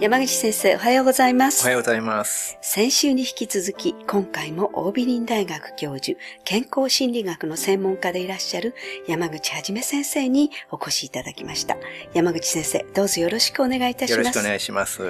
山口先生、おはようございます。おはようございます。先週に引き続き、今回も大美林大学教授、健康心理学の専門家でいらっしゃる山口はじめ先生にお越しいただきました。山口先生、どうぞよろしくお願いいたします。よろしくお願いします。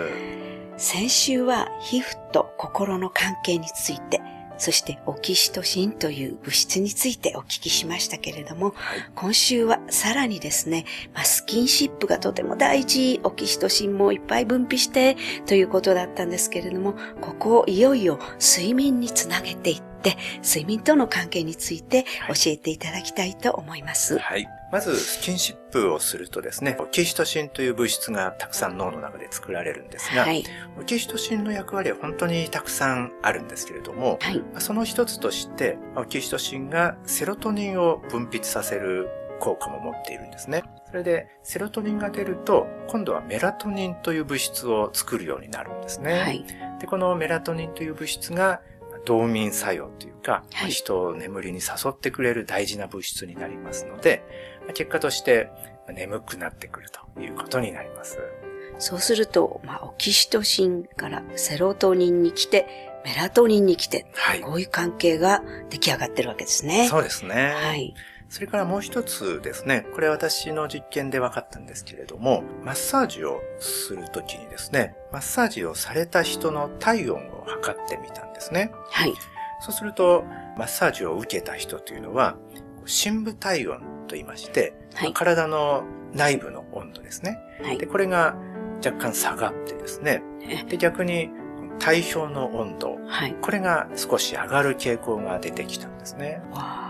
先週は皮膚と心の関係について、そしてオキシトシンという物質についてお聞きしましたけれども、はい。今週はさらにですね、まあ、スキンシップがとても大事、オキシトシンもいっぱい分泌してということだったんですけれども、ここをいよいよ睡眠につなげていって、睡眠との関係について教えていただきたいと思います。はい。まず、スキンシップをするとですね、オキシトシンという物質がたくさん脳の中で作られるんですが、はい。オキシトシンの役割は本当にたくさんあるんですけれども、はい。その一つとして、オキシトシンがセロトニンを分泌させる効果も持っているんですね。それで、セロトニンが出ると、今度はメラトニンという物質を作るようになるんですね。はい。で、このメラトニンという物質が、動眠作用というか、はい人を眠りに誘ってくれる大事な物質になりますので、結果として眠くなってくるということになります。そうすると、まあ、オキシトシンからセロトニンに来て、メラトニンに来て、はい。こういう関係が出来上がってるわけですね。そうですね。はい。それからもう一つですね、これ私の実験で分かったんですけれども、マッサージをするときにですね、マッサージをされた人の体温を測ってみたんですね。はい。そうすると、マッサージを受けた人というのは、深部体温と言いまして、はい体の内部の温度ですね。はいで、。これが若干下がってですね。えで、逆に体表の温度、はい。これが少し上がる傾向が出てきたんですね。わ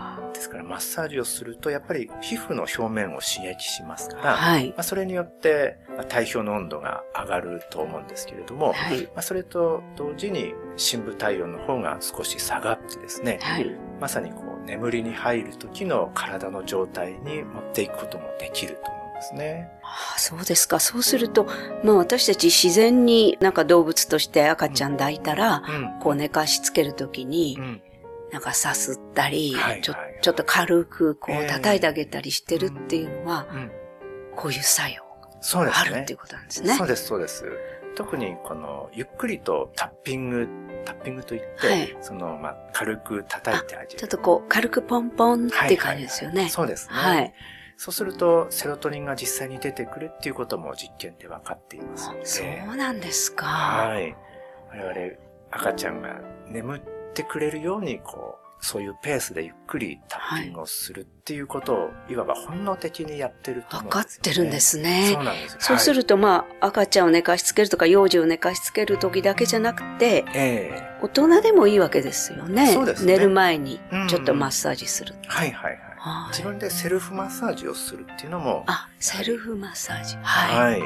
から、マッサージをすると、やっぱり皮膚の表面を刺激しますから、あはい。まあ、それによって、まあ体表の温度が上がると思うんですけれども、はい。まあ、それと同時に深部体温の方が少し下がってですね、はい。まさにこう眠りに入る時の体の状態に持っていくこともできると思うんですね。ああそうですか。そうすると、まあ私たち自然になんか動物として赤ちゃん抱いたら、うん。こう寝かしつけるときにう、ん。なんかさすったり、ちょはいはいちょっと軽くこええう叩いてあげたりしてるっていうのは、うん。こういう作用そうですねがあるっていう。ことなんですね。そうです、そうです。特にこの、ゆっくりとタッピング、タッピングといって、はいその、まあ、軽く叩いてあげる。ちょっとこう軽くポンポンって感じですよね。そうですね。はい。そうすると、セロトニンが実際に出てくるっていうことも実験で分かっていますので。そうなんですか。はい。我々、赤ちゃんが眠ってくれるように、こう、そういうペースでゆっくりタッピングをするっていうことを、い、わば本能的にやってるとわ思うんですよ、ね。かってるんですね。そうなんですよ。そうすはいるとまあ赤ちゃんを寝かしつけるとか幼児を寝かしつける時だけじゃなくて、ええ大人でもいいわけですよね。そうですね寝る前にうんちょっとマッサージする。はいはいはい。はい自分でセルフマッサージをするっていうのも、あ、セルフマッサージ。はい。はい。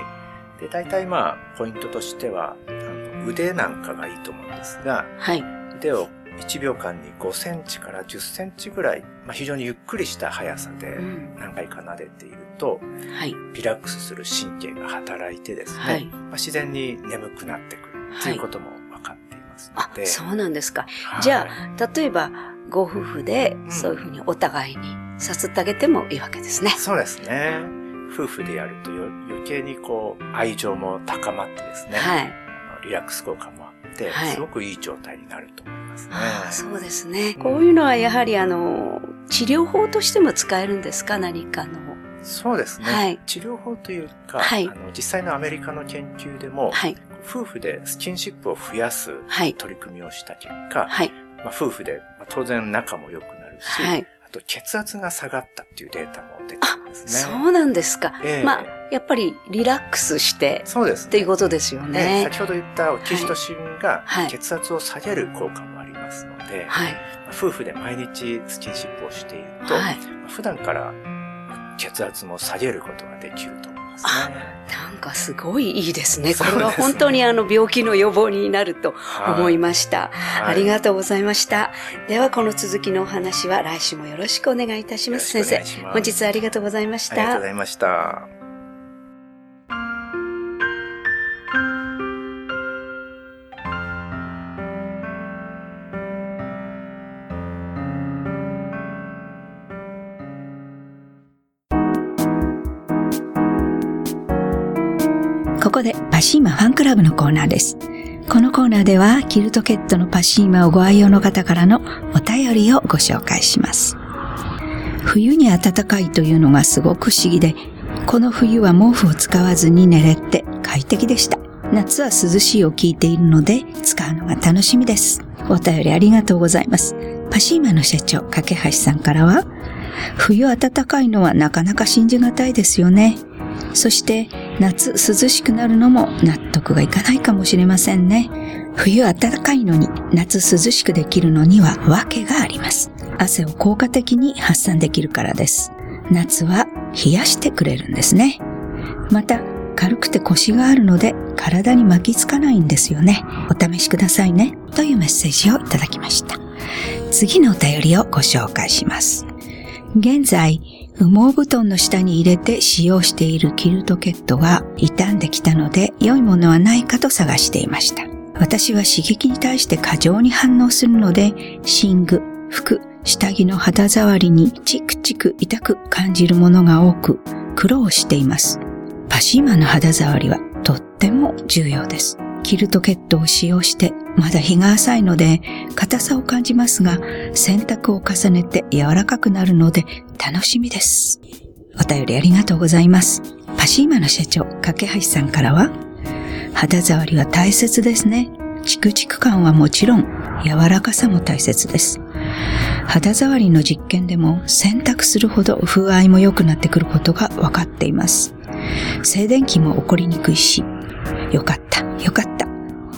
で、大体まあ、ポイントとしては、あの腕なんかがいいと思うんですが、はい。腕を1秒間に5センチから10センチぐらい、まあ、非常にゆっくりした速さでうん何回か撫でていると、はい。リラックスする神経が働いてですね、はいまあ、自然に眠くなってくるということも分かっていますのあ、で。そうなんですか。はいじゃあ、例えば、ご夫婦でんそういうふうにお互いにさすってあげてもいいわけですね。そうですね。夫婦でやるとよ余計にこう、愛情も高まってですね、はい。リラックス効果もあって、はいすごくいい状態になると思いますね。ああ、そうですね。こういうのはやはりあの、治療法としても使えるんですか？何かの。そうですね。はい治療法というか、はいあの実際のアメリカの研究でも、はい。夫婦でスキンシップを増やすはい。取り組みをした結果、はい。まあ、夫婦で、まあ、当然仲も良くなるし、はい。あと血圧が下がったっていうデータも出てるんですね。そうなんですか。ええまあ、やっぱりリラックスしてそうです、っていうことですよねね。先ほど言ったオキシトシンがはい血圧を下げる効果もありますので、はい。まあ夫婦で毎日スキンシップをしていると、はい。まあ普段から血圧も下げることができるとますね。なんかすごいいいですね。これは本当にあの病気の予防になると思いました。はいありがとうございました。ではこの続きのお話は来週もよろしくお願いいたします。先生本日はありがとうございましたありがとうご。ざいました。ここでパシーマファンクラブのコーナーです。このコーナーでは、キルトケットのパシーマをご愛用の方からのお便りをご紹介します。冬に暖かいというのがすごく不思議で、この冬は毛布を使わずに寝れて快適でした。夏は涼しいを聞いているので、使うのが楽しみです。お便りありがとうございます。パシーマの社長、架橋さんからは、冬暖かいのはなかなか信じがたいですよね。そして、夏涼しくなるのも納得がいかないかもしれませんね。冬暖かいのに夏涼しくできるのには訳があります。汗を効果的に発散できるからです。夏は冷やしてくれるんですね。また、軽くて腰があるので体に巻きつかないんですよね。お試しくださいね。というメッセージをいただきました。次のお便りをご紹介します。現在、羽毛布団の下に入れて使用しているキルトケットが傷んできたので良いものはないかと探していました。私は刺激に対して過剰に反応するので、寝具、服、下着の肌触りにチクチク痛く感じるものが多く苦労しています。パシーマの肌触りはとっても重要です。キルトケットを使用してまだ日が浅いので硬さを感じますが洗濯を重ねて柔らかくなるので楽しみです。お便りありがとうございます。パシーマの社長、架橋さんからは肌触りは大切ですね。チクチク感はもちろん柔らかさも大切です。肌触りの実験でも洗濯するほど風合いも良くなってくることが分かっています。静電気も起こりにくいし、よかった、よかった、